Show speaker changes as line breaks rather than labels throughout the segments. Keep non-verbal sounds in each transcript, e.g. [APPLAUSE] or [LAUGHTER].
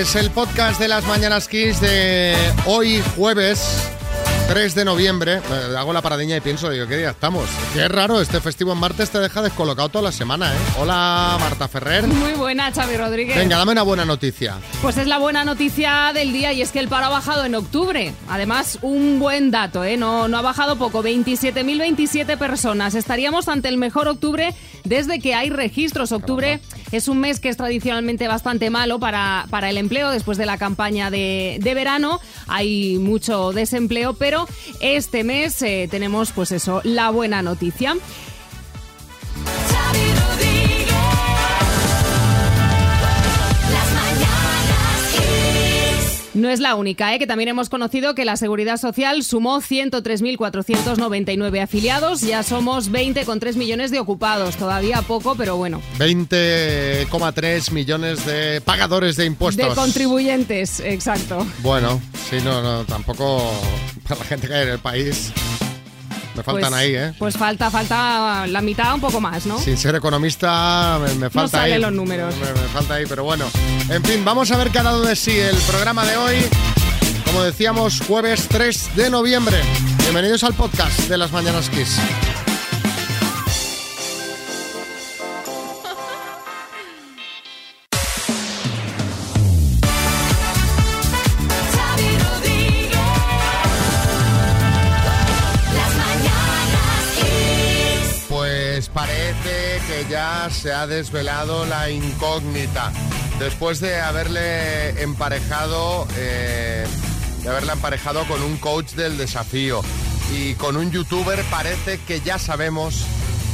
Pues el podcast de las Mañanas Kiss de hoy jueves 3 de noviembre, hago la paradilla y pienso, digo, ¿qué día estamos? Qué raro, este festivo en martes te deja descolocado toda la semana, ¿eh? Hola, Marta Ferrer.
Muy buena, Xavi Rodríguez.
Venga, dame una buena noticia.
Pues es la buena noticia del día y es que el paro ha bajado en octubre. Además, un buen dato, ¿eh? No, no ha bajado poco, 27.027 personas. Estaríamos ante el mejor octubre desde que hay registros. Octubre es un mes que es tradicionalmente bastante malo para, para el empleo después de la campaña de, de verano. Hay mucho desempleo, pero este mes eh, tenemos, pues eso, la buena noticia. No es la única, ¿eh? que también hemos conocido que la Seguridad Social sumó 103.499 afiliados, ya somos 20,3 millones de ocupados, todavía poco, pero bueno.
20,3 millones de pagadores de impuestos.
De contribuyentes, exacto.
Bueno, sí, no, no, tampoco para la gente que hay en el país. Me faltan
Pues-
ahí, ¿eh?
Pues falta, falta la mitad, un poco más, ¿no?
Sin ser economista, me, me falta ahí.
los números.
Me, me falta ahí, pero bueno. En fin, vamos a ver qué ha dado de sí el programa de hoy. Como decíamos, jueves 3 de noviembre. Bienvenidos al podcast de las Mañanas Kiss. Se ha desvelado la incógnita. Después de haberle emparejado, eh, de haberla emparejado con un coach del desafío y con un youtuber, parece que ya sabemos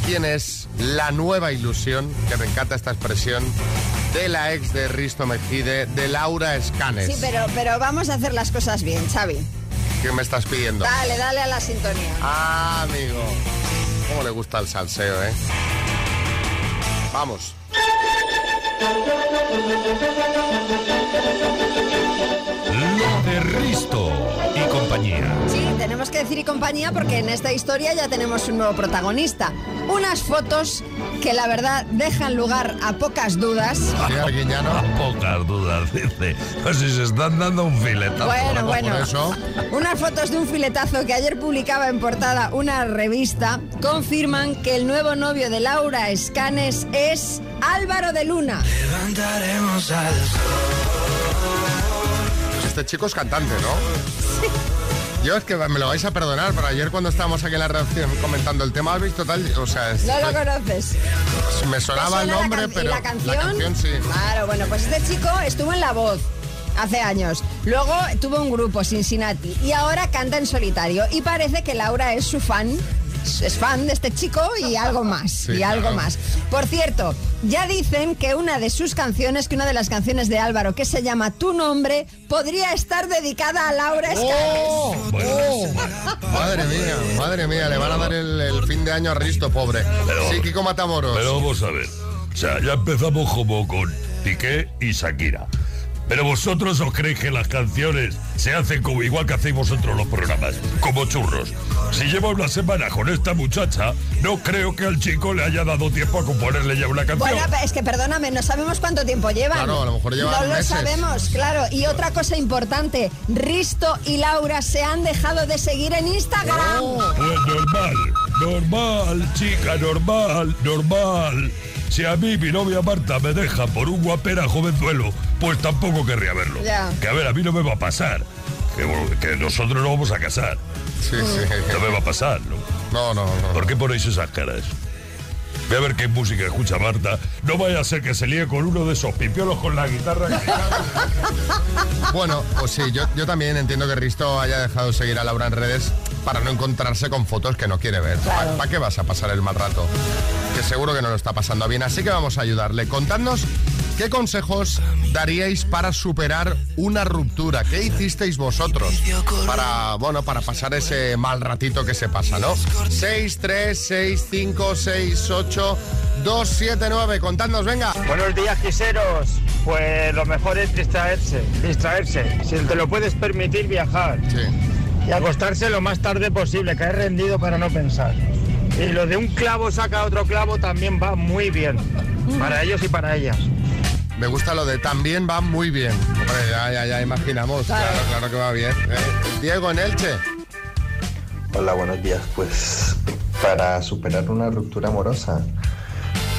quién es la nueva ilusión, que me encanta esta expresión, de la ex de Risto Mejide, de Laura Escanes.
Sí, pero, pero vamos a hacer las cosas bien, Xavi.
¿Qué me estás pidiendo?
Dale, dale a la sintonía.
Ah, amigo. ¿Cómo le gusta el salseo, eh? Vamos.
Lo de Risto compañía.
Sí, tenemos que decir y compañía porque en esta historia ya tenemos un nuevo protagonista. Unas fotos que la verdad dejan lugar a pocas dudas.
Sí.
A pocas dudas, [LAUGHS] dice. Pues si se están dando un filetazo.
Bueno,
Pues
bueno.
Por eso,
Unas fotos de un filetazo que ayer publicaba en portada una revista confirman que el nuevo novio de Laura Escanes es Álvaro de Luna.
este chico es cantante, ¿no? Yo es que me lo vais a perdonar, pero ayer cuando estábamos aquí en la redacción comentando el tema, ¿habéis total? O sea,
¿No lo conoces?
me
¿Te
sonaba el
la
nombre, pero
la canción?
sí.
Claro, bueno, pues este chico estuvo en La Voz hace años. Luego tuvo un grupo, Cincinnati, y ahora canta en solitario. Y parece que Laura es su fan. Es fan de este chico y algo más.
Sí,
y algo
claro.
más. Por cierto, ya dicen que una de sus canciones, que una de las canciones de Álvaro, que se llama Tu nombre, podría estar dedicada a Laura Escanes.
¡Oh! ¡Oh! Madre mía, madre mía, le van a dar el, el fin de año a Risto, pobre.
Pero-
sí, Kiko Matamoros.
Pero vamos a ver. O sea, ya empezamos como con Piqué y Shakira. Pero vosotros os creéis que las canciones se hacen como igual que hacéis vosotros los programas, como churros. Si lleva una semana con esta muchacha, no creo que al chico le haya dado tiempo a componerle ya una canción.
Bueno, es que perdóname, no sabemos cuánto tiempo llevan.
Claro, a lo mejor llevan
No lo sabemos, claro. Y otra cosa importante, Risto y Laura se han dejado de seguir en Instagram.
Oh.
Pues normal, normal, chica, normal, normal. Si a mí mi novia Marta me deja por un guapera jovenzuelo, pues tampoco querría verlo.
Ya.
Que a ver, a mí no me va a pasar. Que, que nosotros no vamos a casar.
Sí, sí.
No me va a pasar, ¿no?
No, no, no.
¿Por qué ponéis esas caras? Voy a ver qué música escucha Marta. No vaya a ser que se líe con uno de esos pipiolos con la guitarra. [LAUGHS]
Bueno, pues sí, yo, yo también entiendo que Risto haya dejado de seguir a Laura en redes para no encontrarse con fotos que no quiere ver. ¿Para qué vas a pasar el mal rato? Que seguro que no lo está pasando bien, así que vamos a ayudarle. Contadnos qué consejos daríais para superar una ruptura. ¿Qué hicisteis vosotros para, bueno, para pasar ese mal ratito que se pasa, ¿no? 6, 3, 6, 5, 6, 8, 2, 7, 9. Contadnos, venga.
Buenos días, quiseros. Pues lo mejor es distraerse, distraerse. Si te lo puedes permitir, viajar.
Sí.
Y acostarse lo más tarde posible, caer rendido para no pensar. Y lo de un clavo saca otro clavo también va muy bien. Para ellos y para ellas.
Me gusta lo de también va muy bien. Hombre, ya, ya, ya imaginamos. Claro,
Claro.
que va bien. Eh, Diego en Elche.
Hola, buenos días. Pues para superar una ruptura amorosa,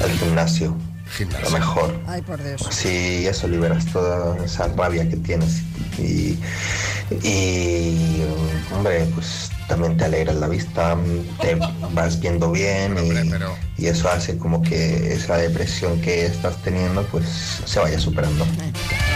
el gimnasio, lo
Gimnasio.
mejor.
Ay, por Dios.
Si eso liberas toda esa rabia que tienes y, y hombre, pues también te alegras la vista, te vas viendo bien
Hombre,
y,
pero-
y eso hace como que esa depresión que estás teniendo pues se vaya superando.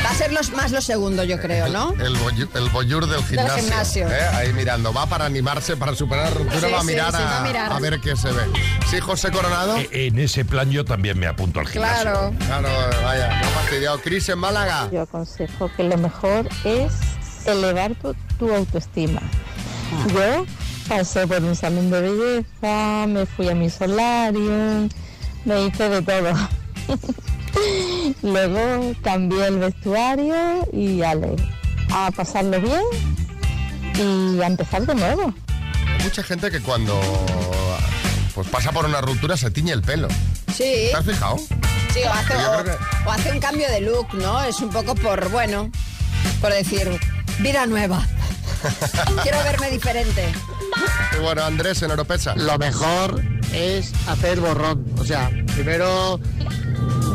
Va a ser los, más lo segundo, yo creo, ¿no?
El, el boyur del gimnasio.
gimnasio.
¿eh? Ahí mirando. Va para animarse, para superar la ruptura,
Sí,
va, a
sí,
mirar
sí,
a,
va a mirar.
a ver qué se ve. Sí, José Coronado.
E- En ese plan yo también me apunto al gimnasio.
Claro.
Claro, vaya, no fastidiado. Cris en Málaga.
Yo aconsejo que lo mejor es elevar tu, tu autoestima. Yo pasé por un salón de belleza, me fui a mi solarium, me hice de todo. [LAUGHS] Luego cambié el vestuario y ale, a pasarlo bien y a empezar de nuevo.
Hay mucha gente que cuando pues pasa por una ruptura se tiñe el pelo.
Sí,
¿Te has fijado?
sí, o hace,
que-
o hace un cambio de look, ¿no? Es un poco por, bueno, por decir, vida nueva. [LAUGHS] Quiero verme diferente.
Y bueno, Andrés en Oropesa.
lo mejor es hacer borrón. O sea, primero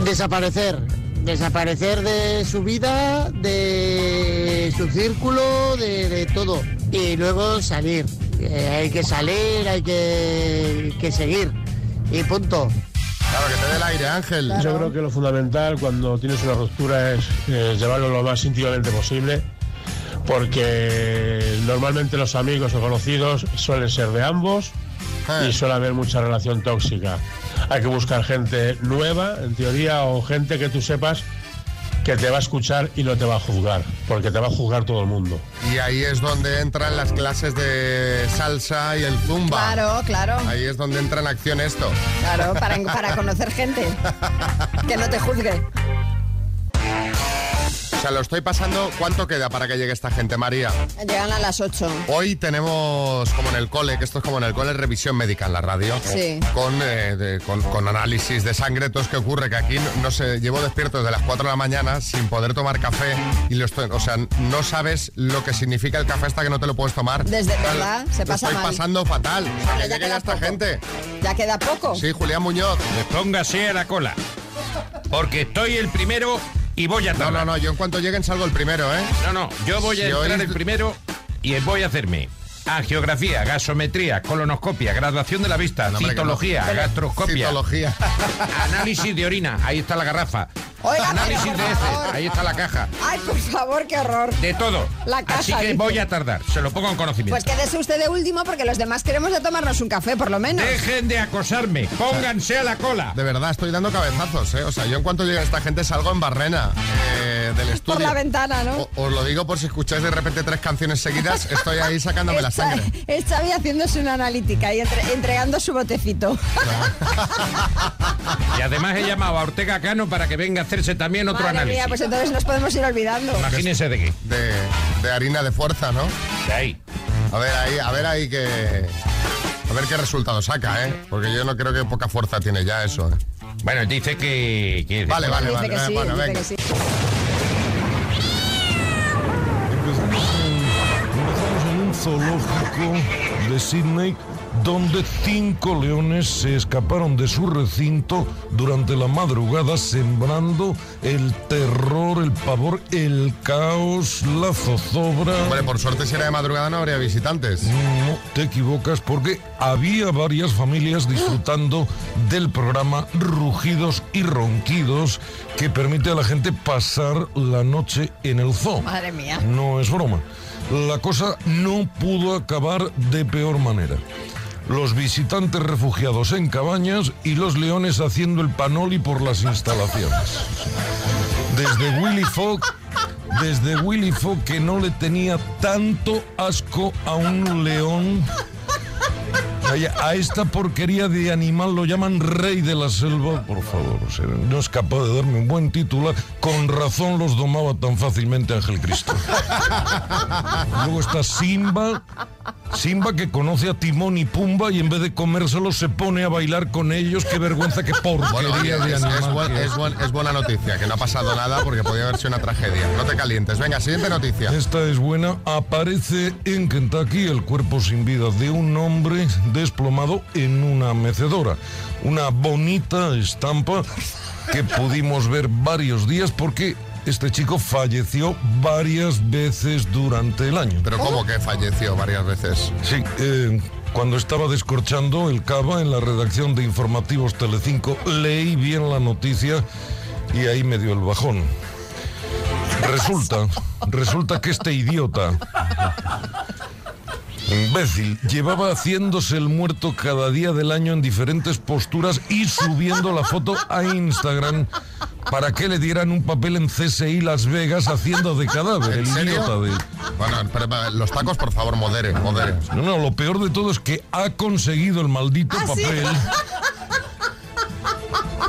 desaparecer. Desaparecer de su vida, de su círculo, de, de todo. Y luego salir. Eh, hay que salir, hay que, que seguir. Y punto.
Claro, que te dé el aire, Ángel.
Yo creo que lo fundamental cuando tienes una ruptura es eh, llevarlo lo más íntimamente posible, porque normalmente los amigos o conocidos suelen ser de ambos
Eh.
y suele haber mucha relación tóxica. Hay que buscar gente nueva, en teoría, o gente que tú sepas que te va a escuchar y no te va a juzgar, porque te va a juzgar todo el mundo.
Y ahí es donde entran las clases de salsa y el zumba.
Claro, claro,
Ahí es donde entra en acción esto.
claro, para, para conocer gente. [LAUGHS] Que no te juzgue.
O sea, lo estoy pasando. ¿Cuánto queda para que llegue esta gente, María?
Llegan a las 8.
Hoy tenemos, como en el cole, que esto es como en el cole, revisión médica en la radio.
Sí.
Con, eh, de- con, con análisis de sangre, todo es que ocurre, que aquí no, no sé, llevo despierto desde las 4 de la mañana sin poder tomar café y lo estoy, o sea, no sabes lo que significa el café hasta que no te lo puedes tomar.
Desde- ¿verdad? Se
lo
pasa
estoy
mal.
pasando fatal. O sea, que
ya
llegue
queda
esta
poco.
gente.
Ya queda poco.
Sí, Julián Muñoz.
Póngase a la cola. Porque estoy el primero y voy a
No,
tardar.
no, no, yo en cuanto lleguen salgo el primero, ¿eh?
No, no, yo voy a
Si
entrar el primero y voy a hacerme angiografía, gasometría, colonoscopia, graduación de la vista,
No,
citología, gastroscopia,
Citología. [LAUGHS]
análisis de orina, ahí está la garrafa,
Oiga,
análisis
pero,
de heces, ahí está la caja,
Ay, por favor, qué horror.
de todo.
La caja,
Así que
dice.
voy a tardar, se lo pongo en conocimiento.
Pues quédese usted de último porque los demás queremos de tomarnos un café, por lo menos.
Dejen de acosarme, pónganse a la cola.
De verdad, estoy dando cabezazos, ¿eh? O sea, yo en cuanto llegue esta gente salgo en barrena eh, del estudio.
Por la ventana, ¿no?
O- os lo digo por si escucháis de repente tres canciones seguidas, estoy ahí sacándome [LAUGHS] la
Es Xa-
sangre.
Es Xavi haciéndose una analítica y entre- entregando su botecito.
Y además he llamado a Ortega Cano para que venga a hacerse también otro
Madre
análisis.
mía, pues entonces nos podemos ir olvidando.
Imagínese de qué.
De, de harina de fuerza, ¿no?
De ahí.
A ver ahí, a ver ahí que. A ver qué resultado saca, ¿eh? Porque yo no creo que poca fuerza tiene ya eso, ¿eh?
Bueno, dice que... que-
Vale, vale,
Dice
vale.
que
eh,
sí,
bueno,
dice
venga.
Zoológico de Sydney donde cinco leones se escaparon de su recinto durante la madrugada sembrando el terror, el pavor, el caos, la zozobra.
Hombre, por suerte si era de madrugada no habría visitantes.
No te equivocas porque había varias familias disfrutando del programa Rugidos y Ronquidos que permite a la gente pasar la noche en el zoo.
Madre mía.
No es broma. La cosa no pudo acabar de peor manera. Los visitantes refugiados en cabañas y los leones haciendo el panoli por las instalaciones. Desde Willy Fogg, desde Willy Fogg que no le tenía tanto asco a un león. A esta porquería de animal lo llaman rey de la selva, por favor. no es capaz de darme un buen titular. Con razón los domaba tan fácilmente Ángel Cristo. Luego está Simba, Simba que conoce a Timón y Pumba y en vez de comérselo se pone a bailar con ellos. Qué vergüenza, qué porquería
Bueno,
de
es,
animal
es buen-
que
es buen- es buena noticia, que no ha pasado nada porque podía haber sido una tragedia. No te calientes. Venga, siguiente noticia.
Esta es buena. Aparece en Kentucky el cuerpo sin vida de un hombre desplomado en una mecedora. Una bonita estampa que pudimos ver varios días porque este chico falleció varias veces durante el año.
Pero ¿cómo que falleció varias veces?
Sí, eh, cuando estaba descorchando el cava en la redacción de Informativos Telecinco, leí bien la noticia y ahí me dio el bajón. Resulta, resulta que este idiota, [LAUGHS] imbécil, llevaba haciéndose el muerto cada día del año en diferentes posturas y subiendo la foto a Instagram para que le dieran un papel en CSI Las Vegas haciendo de cadáver,
¿En
el
serio?
idiota de...
Bueno, pero, pero, los tacos, por favor, modere, modere.
No, no, lo peor de todo es que ha conseguido el maldito
¿Ah, sí? [LAUGHS]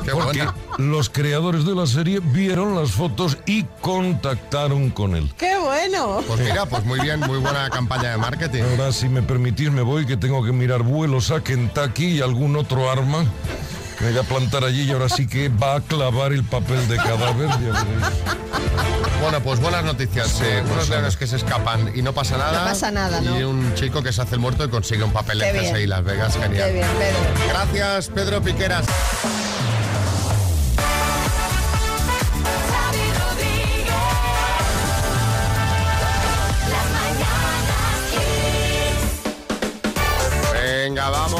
Qué
Porque
buena.
los creadores de la serie vieron las fotos y contactaron con él.
¡Qué bueno!
Pues mira, pues muy bien, muy buena campaña de marketing.
Ahora, si me permitís, me voy, que tengo que mirar vuelos a Kentucky y algún otro arma. Me voy a plantar allí y ahora sí que va a clavar el papel de cadáver.
Bueno, pues buenas noticias. eh, unos leones que se escapan y no pasa nada.
No pasa nada, ¿no?
Y un chico que se hace el muerto y consigue un papel
Qué
en Las Vegas. Genial.
Qué bien, Pedro.
Gracias, Pedro Piqueras.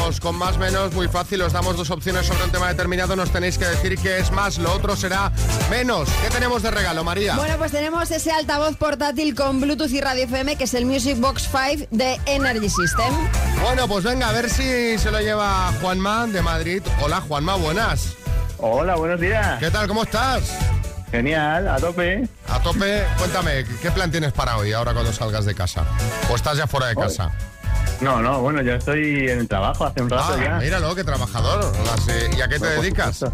Vamos con más menos, muy fácil, os damos dos opciones sobre un tema determinado, nos tenéis que decir qué es más, lo otro será menos. ¿Qué tenemos de regalo, María?
Bueno, pues tenemos ese altavoz portátil con Bluetooth y radio FM que es el Music Box 5 de Energy System.
Bueno, pues venga, a ver si se lo lleva Juanma de Madrid. Hola, Juanma, buenas.
Hola, buenos días.
¿Qué tal, cómo estás?
Genial, a tope.
A tope, cuéntame, ¿qué plan tienes para hoy, ahora cuando salgas de casa? ¿O estás ya fuera de casa?
No, no, bueno, yo estoy en el trabajo hace un rato
Ah,
ya.
míralo, qué trabajador. Las, eh, ¿Y a qué te
Bueno, por
dedicas?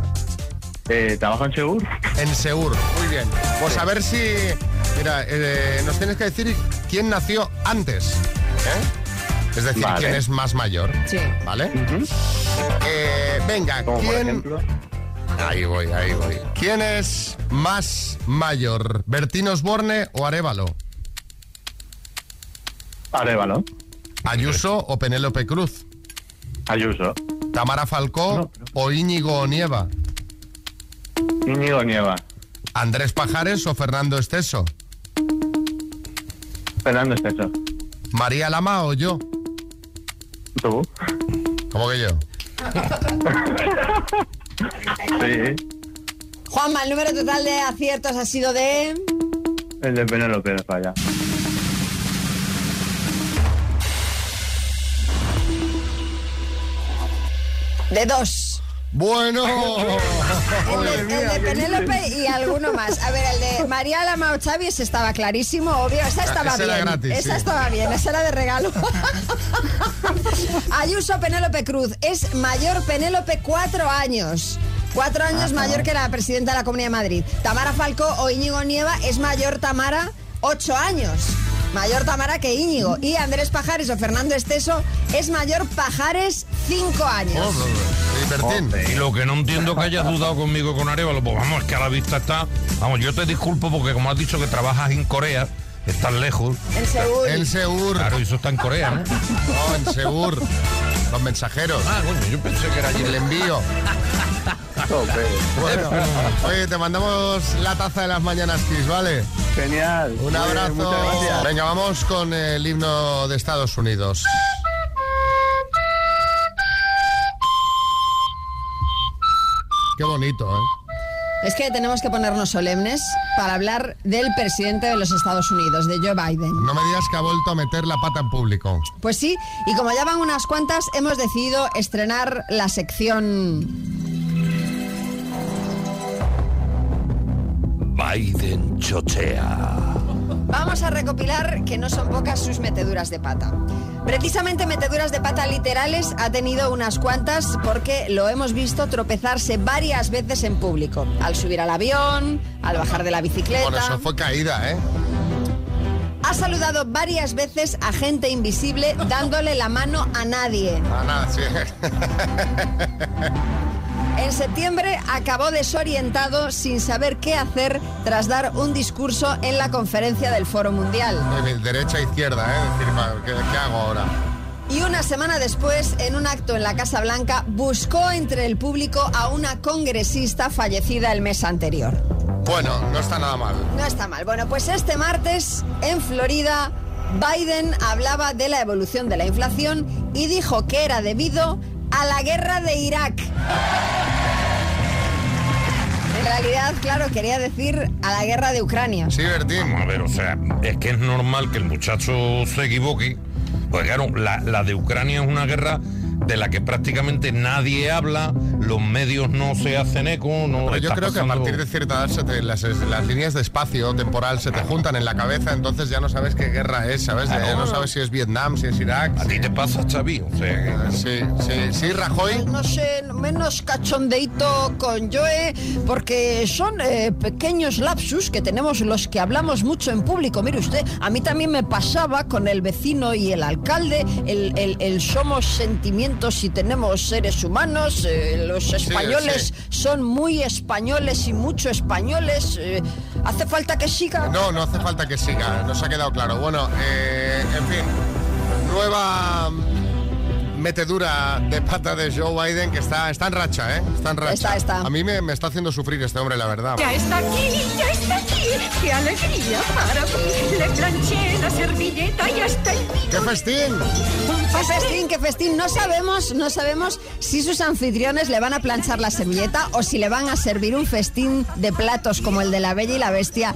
Eh, trabajo en Segur.
En Seur, muy bien. Pues a ver si. Mira, eh, nos tienes que decir quién nació antes. ¿eh? Es decir,
Vale.
quién es más mayor.
Sí.
¿Vale? Eh, venga,
Como por
¿quién.
ejemplo.
Ahí voy, ahí voy. ¿Quién es más mayor? ¿Bertín Osborne o Arevalo?
Arevalo.
¿Ayuso o Penélope Cruz?
Ayuso.
¿Tamara Falcó
No.
o Íñigo Onieva?
Íñigo Nieva.
¿Andrés Pajares o Fernando Esteso?
Fernando Esteso.
¿María Lama o yo?
¿Tú?
¿Cómo que yo? [LAUGHS]
Sí.
Juanma, el número total de aciertos ha sido de...
El de Penélope falla.
De dos.
Bueno.
El de, el de Penélope y alguno más. A ver, el de María Lama o Xavi, ese estaba clarísimo, obvio. Esa estaba
ese era
bien.
gratis,
esa
sí.
estaba bien, esa era de regalo. [LAUGHS] Ayuso Penélope Cruz. Es mayor Penélope cuatro años. Cuatro años mayor que la presidenta de la Comunidad de Madrid. Tamara Falcó o Íñigo Nieva es mayor Tamara ocho años. Mayor Tamara que Íñigo. Y Andrés Pajares o Fernando Esteso es mayor Pajares cinco años.
¿Y Bertín?
Y lo que no entiendo que hayas dudado conmigo con Arevalo, pues vamos, es que a la vista está. Vamos, yo te disculpo porque como has dicho que trabajas en Corea, estás lejos.
En Seúl.
En Seur.
Claro, y eso está en Corea, ¿no?
No, [LAUGHS] en Seur. Los mensajeros.
Ah, coño, yo pensé que era allí.
El envío. [LAUGHS] Bueno, oye, te mandamos la taza de las mañanas Kiss, ¿vale?
Genial.
Un
Muy bien,
abrazo.
Muchas gracias.
Venga, vamos con el himno de Estados Unidos. Qué bonito, ¿eh?
Es que tenemos que ponernos solemnes para hablar del presidente de los Estados Unidos, de Joe Biden.
No me digas que ha vuelto a meter la pata en público.
Pues sí, y como ya van unas cuantas, hemos decidido estrenar la sección...
Biden chochea.
Vamos a recopilar que no son pocas sus meteduras de pata. Precisamente meteduras de pata literales ha tenido unas cuantas porque lo hemos visto tropezarse varias veces en público. Al subir al avión, al bajar de la bicicleta.
Bueno, eso fue caída, ¿eh?
Ha saludado varias veces a gente invisible [LAUGHS] dándole la mano a nadie.
Nada, [LAUGHS] sí.
En septiembre acabó desorientado sin saber qué hacer tras dar un discurso en la conferencia del Foro Mundial.
De Derecha a izquierda, ¿eh? Es decir, ¿qué, qué hago ahora?
Y una semana después, en un acto en la Casa Blanca, buscó entre el público a una congresista fallecida el mes anterior.
Bueno, no está nada mal.
No está mal. Bueno, pues este martes, en Florida, Biden hablaba de la evolución de la inflación y dijo que era debido a la guerra de Irak. En realidad, claro, quería decir a la guerra de Ucrania.
Sí, Bertín.
Vamos a ver, o sea, es que es normal que el muchacho se equivoque. Porque claro, la, la de Ucrania es una guerra de la que prácticamente nadie habla, los medios no se hacen eco, no
Pero yo creo que a partir de cierta edad se te- las, las líneas de espacio temporal se te juntan en la cabeza, entonces ya no sabes qué guerra es, ¿sabes?
Claro.
Ya no sabes si es Vietnam, si es Irak.
A ti te pasa, Xavi, o sea,
Sí, sí, sí, Rajoy.
No sé, menos cachondeito con Joe, porque son eh, pequeños lapsus que tenemos los que hablamos mucho en público. Mire usted, a mí también me pasaba con el vecino y el alcalde, el, el- el somos sentimientos y tenemos seres humanos, eh, los españoles son muy españoles y mucho españoles. eh, ¿Hace falta que siga?
No, no hace falta que siga, nos ha quedado claro. Bueno, eh, en fin, nueva metedura de pata de Joe Biden que está, está en racha, ¿eh? Está en racha.
Está, está.
A mí me, me está haciendo sufrir este hombre, la verdad.
Ya está aquí, ya está aquí. ¡Qué alegría para mí! Le planché la servilleta y hasta el
¡Qué festín!
¡Qué festín, qué festín! No sabemos, no sabemos si sus anfitriones le van a planchar la servilleta o si le van a servir un festín de platos como el de la Bella y la Bestia.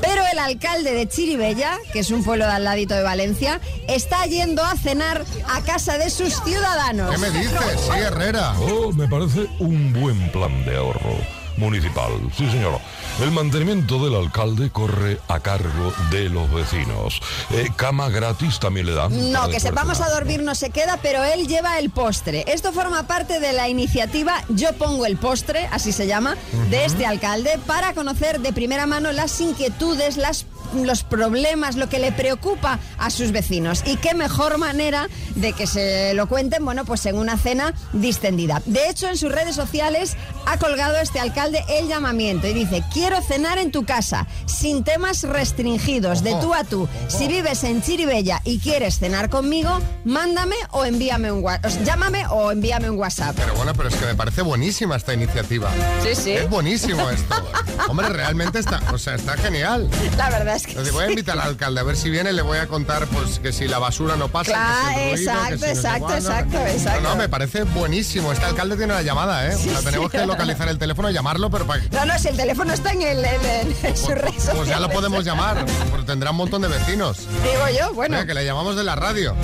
Pero el alcalde de Chiribella, que es un pueblo de al ladito de Valencia, está yendo a cenar a casa de sus ciudadanos.
¿Qué me dices? Sí, Herrera.
Oh, me parece un buen plan de ahorro municipal. Sí, señor. El mantenimiento del alcalde corre a cargo de los vecinos. Eh, cama gratis también le dan.
No, que sepamos a dormir no se queda, pero él lleva el postre. Esto forma parte de la iniciativa Yo pongo el postre, así se llama, de este alcalde, para conocer de primera mano las inquietudes, las los problemas, lo que le preocupa a sus vecinos. Y qué mejor manera de que se lo cuenten, bueno, pues en una cena distendida. De hecho, en sus redes sociales ha colgado este alcalde el llamamiento y dice, quiero cenar en tu casa, sin temas restringidos, de tú a tú. Si vives en Chiribella y quieres cenar conmigo, mándame o envíame un WhatsApp. Llámame o envíame un WhatsApp.
Pero bueno, pero es que me parece buenísima esta iniciativa.
Sí, sí.
Es buenísimo esto. [LAUGHS] Hombre, realmente está, o sea, está genial.
La verdad es que
Le voy a invitar al alcalde a ver si viene, le voy a contar pues que si la basura no pasa,
Claro,
que si el ruido,
exacto,
que si no
exacto, exacto, exacto.
No, no, me parece buenísimo. Este alcalde tiene una llamada, ¿eh?
Sí,
O sea, tenemos
sí.
que localizar el teléfono y llamarlo, pero para
No, no, si el teléfono está en, el, en, el- en sus redes
pues ya lo podemos llamar, porque tendrá un montón de vecinos.
Digo yo, bueno.
Que le llamamos de la radio.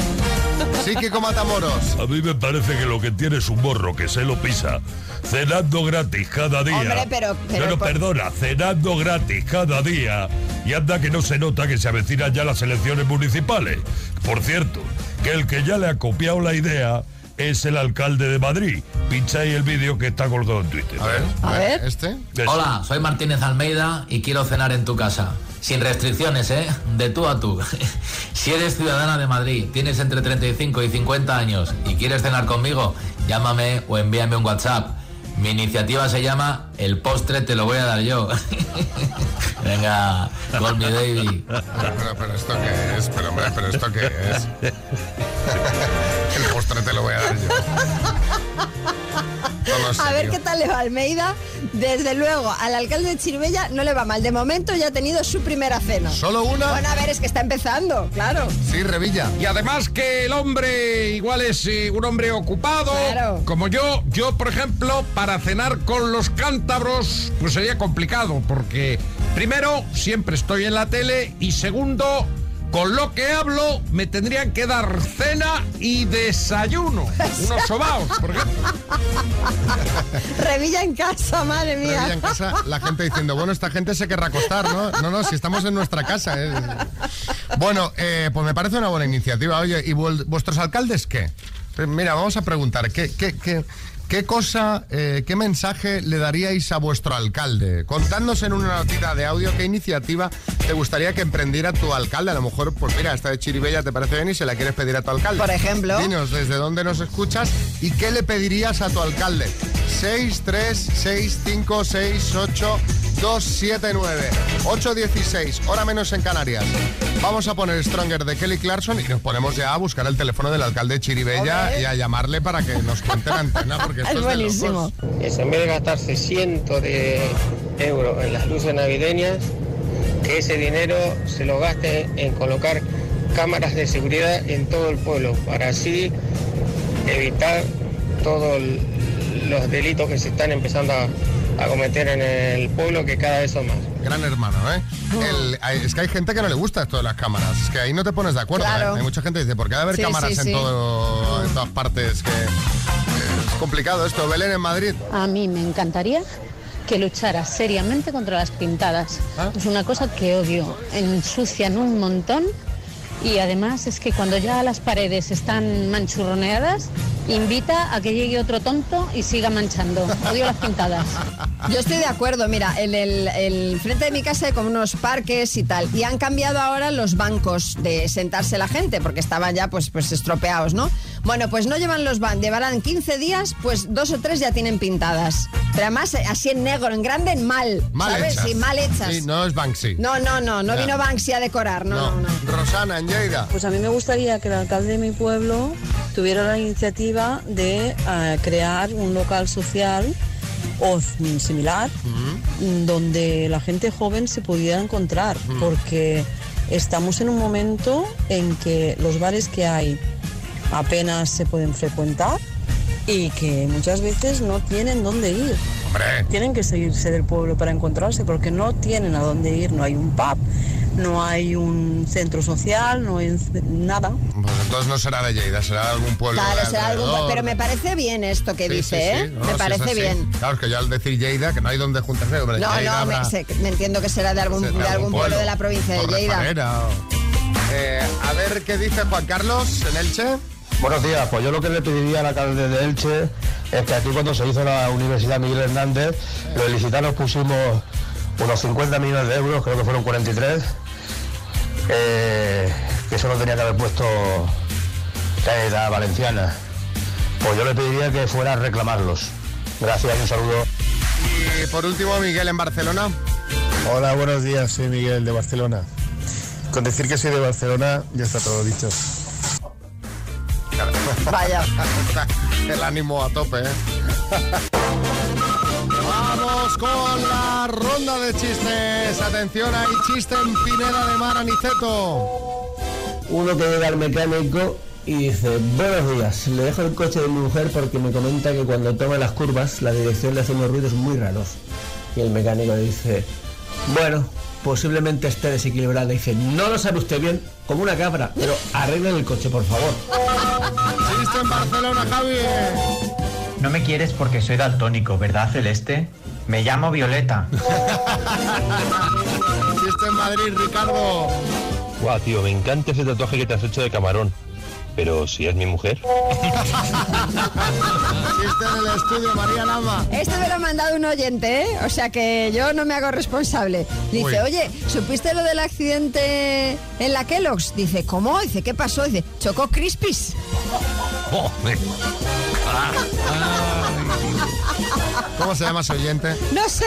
Sí, Kiko Matamoros.
A mí me parece que lo que tiene es un morro que se lo pisa. Cenando gratis cada día.
Hombre, pero- pero
no, no,
por-
perdona, cenando gratis cada día. Y anda que no se nota que se avecinan ya las elecciones municipales. Por cierto, que el que ya le ha copiado la idea es el alcalde de Madrid. Pincha ahí el vídeo que está colgado en Twitter.
A ver,
A ver.
¿Este?
Hola, soy Martínez Almeida y quiero cenar en tu casa. Sin restricciones, ¿eh? De tú a tú. [LAUGHS] Si eres ciudadana de Madrid, tienes entre 35 y 50 años y quieres cenar conmigo, llámame o envíame un WhatsApp. Mi iniciativa se llama El postre te lo voy a dar yo. [LAUGHS] Venga, call me Davy.
Pero, pero esto qué es, pero hombre, pero esto qué es. [LAUGHS] Postre te lo voy a dar yo. No lo sé,
A ver qué tal le va Almeida. Desde luego, al alcalde de Chiribella no le va mal. De momento ya ha tenido su primera cena.
¿Solo una?
Bueno, a ver, es que está empezando, claro.
Sí, Revilla.
Y además que el hombre igual es eh, un hombre ocupado,
Claro.
como yo. Yo, por ejemplo, para cenar con los cántabros, pues sería complicado, porque primero, siempre estoy en la tele y segundo, con lo que hablo, me tendrían que dar cena y desayuno. [LAUGHS] Unos sobaos, por ejemplo. [LAUGHS]
Revilla en casa, madre mía.
Revilla en casa, la gente diciendo, bueno, esta gente se querrá acostar, ¿no? No, no, si estamos en nuestra casa. ¿eh? Bueno, eh, pues me parece una buena iniciativa. Oye, ¿y vuestros alcaldes qué? Mira, vamos a preguntar, ¿qué, qué, qué, ¿Qué cosa, eh, qué mensaje le daríais a vuestro alcalde? Contadnos en una notita de audio qué iniciativa te gustaría que emprendiera tu alcalde. A lo mejor, pues mira, esta de Chiribella te parece bien y se la quieres pedir a tu alcalde.
Por ejemplo.
Dinos desde dónde nos escuchas y qué le pedirías a tu alcalde. 6, 3, 6, 5, 6, 8, 2, 7, 9. 8, 16, hora menos en Canarias. Vamos a poner Stronger de Kelly Clarkson y nos ponemos ya a buscar el teléfono del alcalde de Chiribella y a llamarle para que nos cuente la antena, porque [LAUGHS] esto es, de locos.
Es en vez de gastarse cientos de euros en las luces navideñas, que ese dinero se lo gaste en colocar cámaras de seguridad en todo el pueblo, para así evitar todos los delitos que se están empezando a, a cometer en el pueblo, que cada vez son más.
Gran hermano, ¿eh? El- hay- es que hay gente que no le gusta esto de las cámaras. Es que ahí no te pones de acuerdo.
Claro.
¿eh? Hay mucha gente que dice, ¿por qué ha de haber
Sí,
cámaras
sí,
en,
sí.
todo, en todas partes? Que es complicado esto. Belén en Madrid.
A mí me encantaría que luchara seriamente contra las pintadas. Es una cosa que odio. Ensucian un montón y además es que cuando ya las paredes están manchurroneadas, invita a que llegue otro tonto y siga manchando. Odio las pintadas. [LAUGHS]
Yo estoy de acuerdo, mira, en el, frente de mi casa hay como unos parques y tal, y han cambiado ahora los bancos de sentarse la gente, porque estaban ya pues, pues estropeados, ¿no? Bueno, pues no llevan los bancos, llevarán 15 días, pues dos o tres ya tienen pintadas. Pero además eh, así en negro, en grande, en mal,
Mal
¿sabes?
hechas.
Sí, mal hechas.
Sí, no es Banksy.
No, no, no, no
Ya.
vino Banksy a decorar, no, no, no.
Rosana en Lleida.
Pues a mí me gustaría que el alcalde de mi pueblo tuviera la iniciativa de eh, crear un local social o similar donde la gente joven se pudiera encontrar, porque estamos en un momento en que los bares que hay apenas se pueden frecuentar y que muchas veces no tienen dónde ir. Tienen que seguirse del pueblo para encontrarse porque no tienen a dónde ir, no hay un pub, no hay un centro social, no hay nada.
Pues entonces no será de Lleida, será de algún pueblo.
Claro,
de
será algún-
alrededor.
pero me parece bien esto que
Sí,
dice,
sí, sí.
¿eh?
No,
me parece bien.
Claro, es que yo al decir Lleida, que no hay donde juntarse, hombre,
No,
Lleida
no, me, sé- me entiendo que será de algún,
de
de algún pueblo de la provincia de Lleida.
Eh, a ver qué dice Juan Carlos en Elche.
Buenos días, pues yo lo que le pediría al alcalde de Elche es que aquí cuando se hizo la Universidad Miguel Hernández, los licitanos pusimos unos 50 millones de euros, creo que fueron 43, eh, que eso lo tenía que haber puesto la valenciana. Pues yo le pediría que fuera a reclamarlos. Gracias y un saludo.
Y por último, Miguel en Barcelona.
Hola, buenos días, soy Miguel de Barcelona. Con decir que soy de Barcelona ya está todo dicho.
Vaya. [LAUGHS]
El ánimo a tope, ¿eh? Vamos con la ronda de chistes. Atención, hay chiste en Pineda de Mar, Aniceto.
Uno que llega al mecánico y dice, buenos días, le dejo el coche de mi mujer porque me comenta que cuando toma las curvas la dirección le hace unos ruidos muy raros. Y el mecánico dice, bueno, posiblemente esté desequilibrada. Y dice, no lo sabe usted bien, como una cabra, pero arreglen el coche, por favor.
En Barcelona, Javi.
No me quieres porque soy daltónico, ¿verdad, Celeste? Me llamo Violeta. [LAUGHS]
Chiste en Madrid, Ricardo.
Guau, tío, me encanta ese tatuaje que te has hecho de camarón. Pero si es mi mujer. [LAUGHS]
Chiste en el estudio, María Lama.
Este me lo ha mandado un oyente, ¿eh? O sea que yo no me hago responsable. Dice,
Uy.
oye, ¿supiste lo del accidente en la Kellogg's? Dice, ¿cómo? Dice, ¿qué pasó? Dice, chocó Crispis.
¿Cómo se llama ese oyente?
No sé.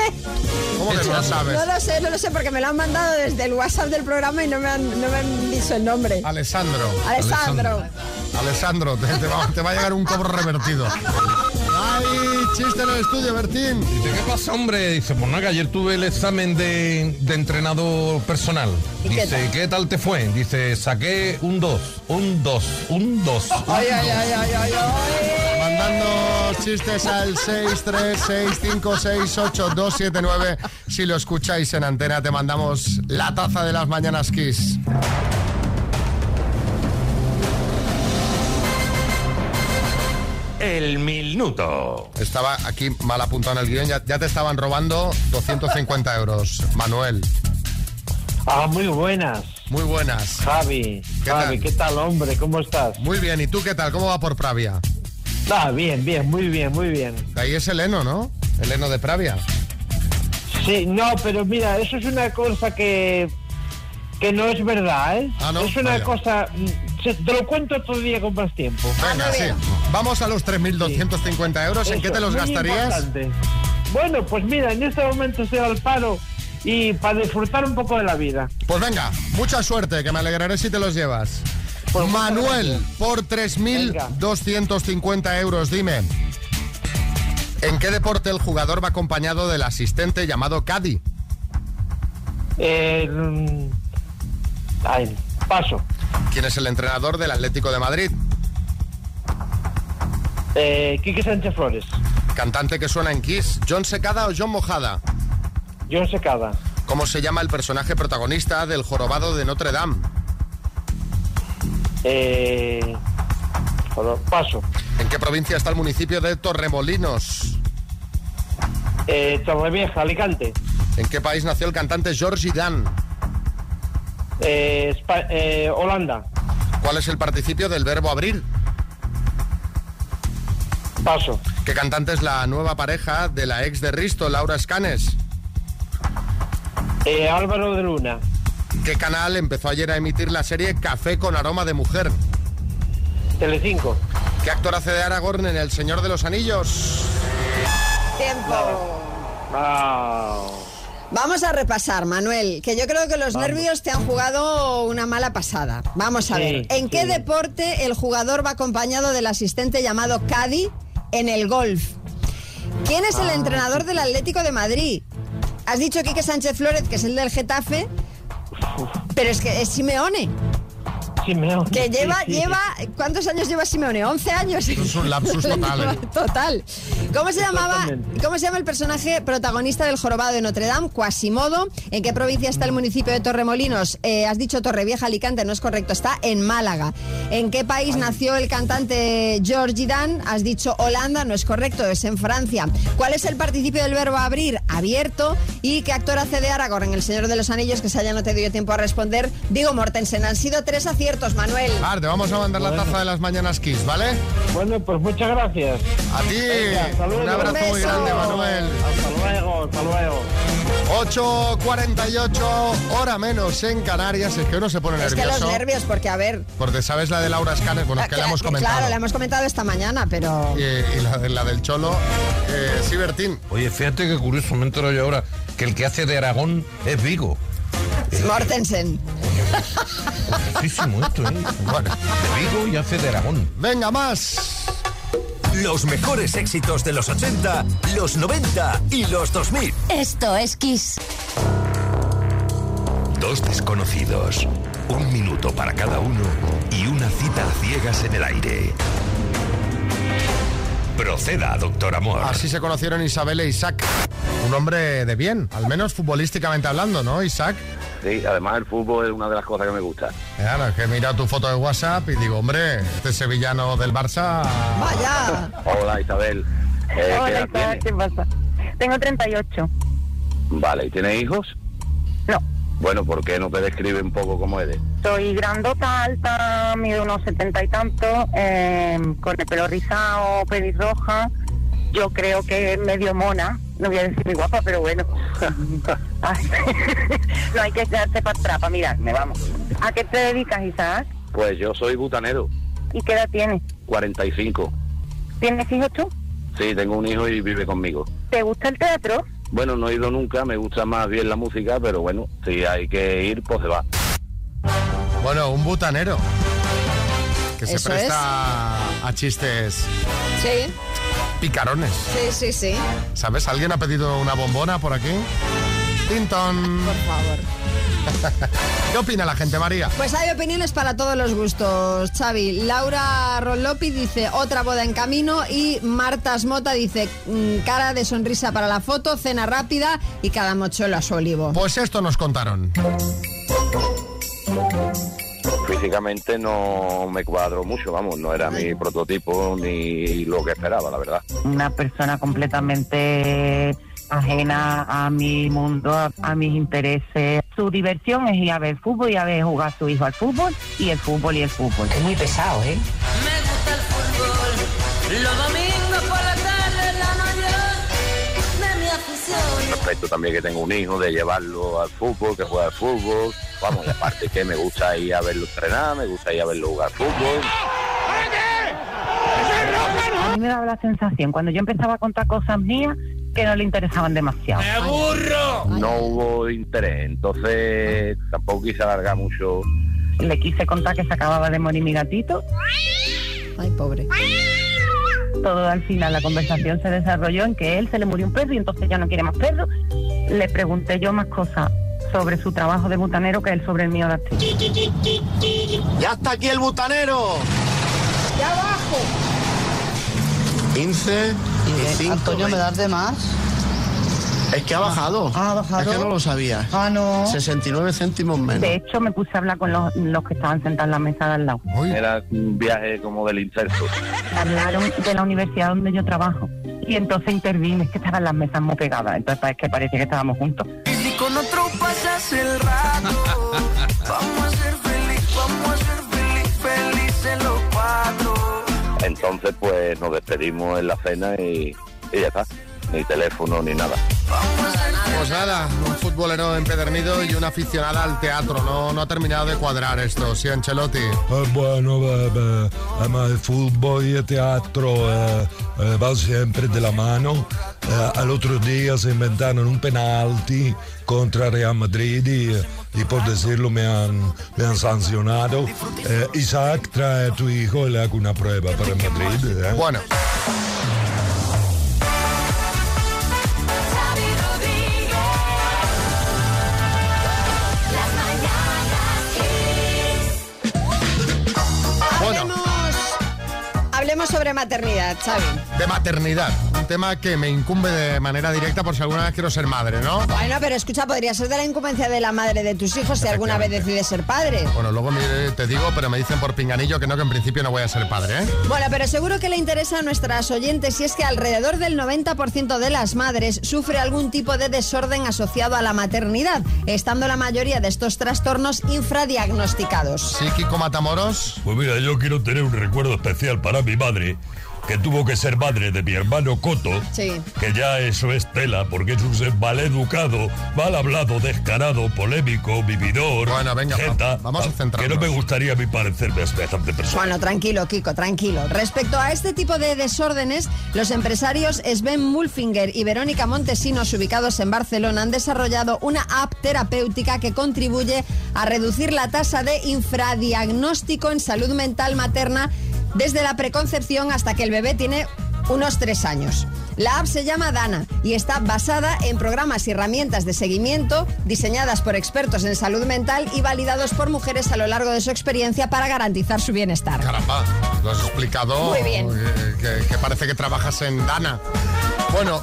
¿Cómo que no lo sabes?
No lo sé, no lo sé porque me lo han mandado desde el WhatsApp del programa y no me han, no me han dicho el nombre.
Alessandro.
Alessandro.
Alessandro, te, te va, te va a llegar un cobro revertido. ¡Ay, chiste en el estudio, Bertín!
Dice, ¿qué pasa, hombre? Dice, pues nada, que ayer tuve el examen de, de entrenador personal.
¿Y qué
Dice, ¿qué tal te fue? Dice, saqué un 2, un 2, un 2.
Ay, ay, ay, ay, ay, ay.
Mandando chistes al 636568279. Si lo escucháis en antena, te mandamos la taza de las mañanas Kiss.
El minuto.
Estaba aquí mal apuntado en el guion, ya, ya te estaban robando 250 euros, Manuel.
Ah, muy buenas.
Muy buenas.
Javi,
¿Qué
Javi,
tal?
¿qué tal, hombre? ¿Cómo estás?
Muy bien, ¿y tú qué tal? ¿Cómo va por Pravia?
Ah, bien, bien, muy bien, muy bien.
De ahí es Eleno, ¿no? Eleno de Pravia.
Sí, no, pero mira, eso es una cosa que que no es verdad, ¿eh?
Ah, ¿no?
Es una
Vaya.
cosa... mm, se- Te lo cuento otro día con más tiempo.
Venga, sí. Vamos a los 3.250 euros. ¿En
Eso,
qué te los gastarías?
importante. Bueno, pues mira, en este momento estoy al paro y para disfrutar un poco de la vida.
Pues venga, mucha suerte, que me alegraré si te los llevas.
Pues
Manuel, por 3.250 euros, dime. ¿En qué deporte el jugador va acompañado del asistente llamado Caddy?
Eh, ay, paso.
¿Quién es el entrenador del Atlético de Madrid?
Eh, Quique Sánchez Flores.
Cantante que suena en Kiss, ¿John Secada o John Mojada?
John Secada.
¿Cómo se llama el personaje protagonista del jorobado de Notre Dame?
Eh, paso.
¿En qué provincia está el municipio de Torremolinos?
Eh, Torrevieja, Alicante.
¿En qué país nació el cantante Georgie Dan?
Eh, eh, Holanda.
¿Cuál es el participio del verbo abrir?
Paso.
¿Qué cantante es la nueva pareja de la ex de Risto, Laura Escanes?
Eh, Álvaro de Luna.
¿Qué canal empezó ayer a emitir la serie Café con aroma de mujer?
Telecinco.
¿Qué actor hace de Aragorn en El Señor de los Anillos?
Tiempo.
Ah.
Vamos a repasar, Manuel, que yo creo que los nervios te han jugado una mala pasada. Vamos a
Sí,
ver, ¿en qué deporte el jugador va acompañado del asistente llamado Caddy en el golf? ¿Quién es el
Ah,
entrenador del Atlético de Madrid? Has dicho Quique Sánchez Flores, que es el del Getafe, pero es que es Simeone.
Simeone.
Que lleva,
sí, sí.
lleva, ¿cuántos años lleva Simeone? 11 años.
Es un lapsus [LAUGHS] total, ¿eh?
Total. ¿Cómo se llamaba? ¿Cómo se llama el personaje protagonista del jorobado de Notre Dame? Quasimodo. ¿En qué provincia está el municipio de Torremolinos? Eh, has dicho Torrevieja, Alicante, no es correcto, está en Málaga. ¿En qué país nació el cantante Georgie Dan? Has dicho Holanda, no es correcto, es en Francia. ¿Cuál es el participio del verbo abrir? Abierto. ¿Y qué actor hace de Aragorn en El Señor de los Anillos? Que se haya no te dio tiempo a responder. Digo Mortensen, han sido tres aciertos, Manuel.
Ah, te vamos a mandar la taza de las mañanas Kiss, ¿vale?
Bueno, pues muchas gracias.
A ti.
Venga,
un abrazo
Un
muy grande, Manuel.
Hasta luego, hasta luego.
8.48, hora menos en Canarias. Es que uno se pone
Es que
nervioso.
los nervios, porque a ver,
Porque sabes la de Laura Escanes, bueno, es que la
Cla-
hemos comentado.
Claro, la hemos comentado esta mañana, pero...
Y, y la, de- la del Cholo, eh, sí, Bertín.
Oye, fíjate que curioso, me entero yo ahora que el que hace de Aragón es Vigo.
Mortensen.
Curiosísimo esto, ¿eh? Bueno, de Vigo y hace de Aragón.
Venga, más.
Los mejores éxitos de los 80, los 90 y los 2000.
Esto es Kiss.
Dos desconocidos, un minuto para cada uno y una cita a ciegas en el aire. Proceda, doctor Amor.
Así se conocieron Isabel e Isaac. Un hombre de bien, al menos futbolísticamente hablando, ¿no, Isaac?
Sí, además el fútbol es una de las cosas que me gusta.
Claro, es que mira tu foto de WhatsApp y digo, hombre, este sevillano del Barça.
Vaya.
Hola Isabel. Eh, ¿qué
Hola,
edad
Isabel? ¿qué pasa? Tengo 38.
Vale, ¿y tienes hijos?
No.
Bueno, ¿por qué no te describe un poco cómo eres?
Soy grandota, alta, mido unos setenta y tantos, eh, con el pelo rizado, pelirroja. Yo creo que es medio mona. No voy a decir muy guapa, pero bueno. [LAUGHS] Ay, [LAUGHS] no hay que quedarse para atrás para mirarme, vamos. ¿A qué te dedicas, Isaac?
Pues yo soy butanero,
¿Y qué edad tienes?
45.
¿Tienes hijos tú?
Sí, tengo un hijo y vive conmigo.
¿Te gusta el teatro?
Bueno, no he ido nunca, me gusta más bien la música, pero bueno, si hay que ir, pues se va.
Bueno, un butanero. Que se
Eso
presta a chistes
Sí,
picarones.
sí, sí, sí.
¿Sabes? ¿Alguien ha pedido una bombona por aquí? Tinton.
Por favor. [LAUGHS]
¿Qué opina la gente, María?
Pues hay opiniones para todos los gustos, Xavi. Laura Rolopi dice otra boda en camino y Marta Smota dice mm, cara de sonrisa para la foto, cena rápida y cada mochuelo a su olivo.
Pues esto nos contaron.
Físicamente no me cuadro mucho, vamos, no era mi prototipo ni lo que esperaba, la verdad.
una persona completamente ajena a mi mundo, a, a mis intereses. Su diversión es ir a ver fútbol y a ver jugar a su hijo al fútbol y el fútbol y el fútbol. Es muy pesado, ¿eh?
Los domingos por la tarde, la mayor de mi afición.
Respecto también que tengo un hijo, de llevarlo al fútbol, que juega al fútbol. Vamos, y aparte que me gusta ir a verlo entrenar, me gusta ir a verlo jugar fútbol.
A mí me daba la sensación, cuando yo empezaba a contar cosas mías, que no le interesaban demasiado.
No hubo interés, entonces tampoco quise alargar mucho.
Le quise contar que se acababa de morir mi gatito.
Ay, pobre.
Todo al final la conversación se desarrolló en que él se le murió un perro y entonces ya no quiere más perros. Le pregunté yo más cosas sobre su trabajo de butanero que él sobre el mío de actriz.
¡Ya está aquí el butanero!
¡Ya abajo!
15 y 5.
Antonio, ¿me das de más?
Es que ha bajado.
Ah, ha bajado.
Es que no lo sabía.
Ah, no.
69 céntimos menos.
De hecho, me puse a hablar con los, los que estaban sentados en la mesa de al lado.
Era un viaje como del inserto.
Hablaron de la universidad donde yo trabajo. Y entonces intervine, es que estaban las mesas muy pegadas. Entonces es que parecía que estábamos juntos.
Y si con otro pasas el rato, vamos [LAUGHS]
Entonces, pues nos despedimos en la cena y, y ya está. Ni teléfono ni nada.
Pues nada, un futbolero empedernido y una aficionada al teatro. No, no ha terminado de cuadrar esto, ¿sí, Ancelotti?
Eh, bueno, eh, eh, además el fútbol y el teatro eh, eh, van siempre de la mano. Eh, al otro día se inventaron un penalti contra Real Madrid y, y por decirlo me han, me han sancionado. Eh, Isaac, trae a tu hijo y le hago una prueba para Madrid. ¿eh?
Bueno.
Sobre maternidad, Xavi.
De maternidad, un tema que me incumbe de manera directa por si alguna vez quiero ser madre, ¿no?
Bueno, pero escucha, podría ser de la incumbencia de la madre de tus hijos si alguna vez decides ser padre.
Bueno, luego te digo, pero me dicen por pinganillo que no, que en principio no voy a ser padre, ¿eh?
Bueno, pero seguro que le interesa a nuestras oyentes y es que alrededor del 90% de las madres sufre algún tipo de desorden asociado a la maternidad, estando la mayoría de estos trastornos infradiagnosticados.
Sí, Kiko Matamoros.
Pues mira, yo quiero tener un recuerdo especial para mi madre, que tuvo que ser madre de mi hermano Coto,
Sí.
que ya eso es tela, porque es un ser mal educado, mal hablado, descarado, polémico, vividor,
Bueno, venga,
jeta,
vamos a
que
centrarnos.
no me gustaría a mí parecerme a semejante persona.
Bueno, tranquilo, Kiko, tranquilo. Respecto a este tipo de desórdenes, los empresarios Sven Mulfinger y Verónica Montesinos, ubicados en Barcelona, han desarrollado una app terapéutica que contribuye a reducir la tasa de infradiagnóstico en salud mental materna desde la preconcepción hasta que el bebé tiene unos tres años. La app se llama Dana y está basada en programas y herramientas de seguimiento diseñadas por expertos en salud mental y validados por mujeres a lo largo de su experiencia para garantizar su bienestar.
Caramba, lo has explicado.
Muy bien.
eh, Que, que parece que trabajas en Dana. Bueno,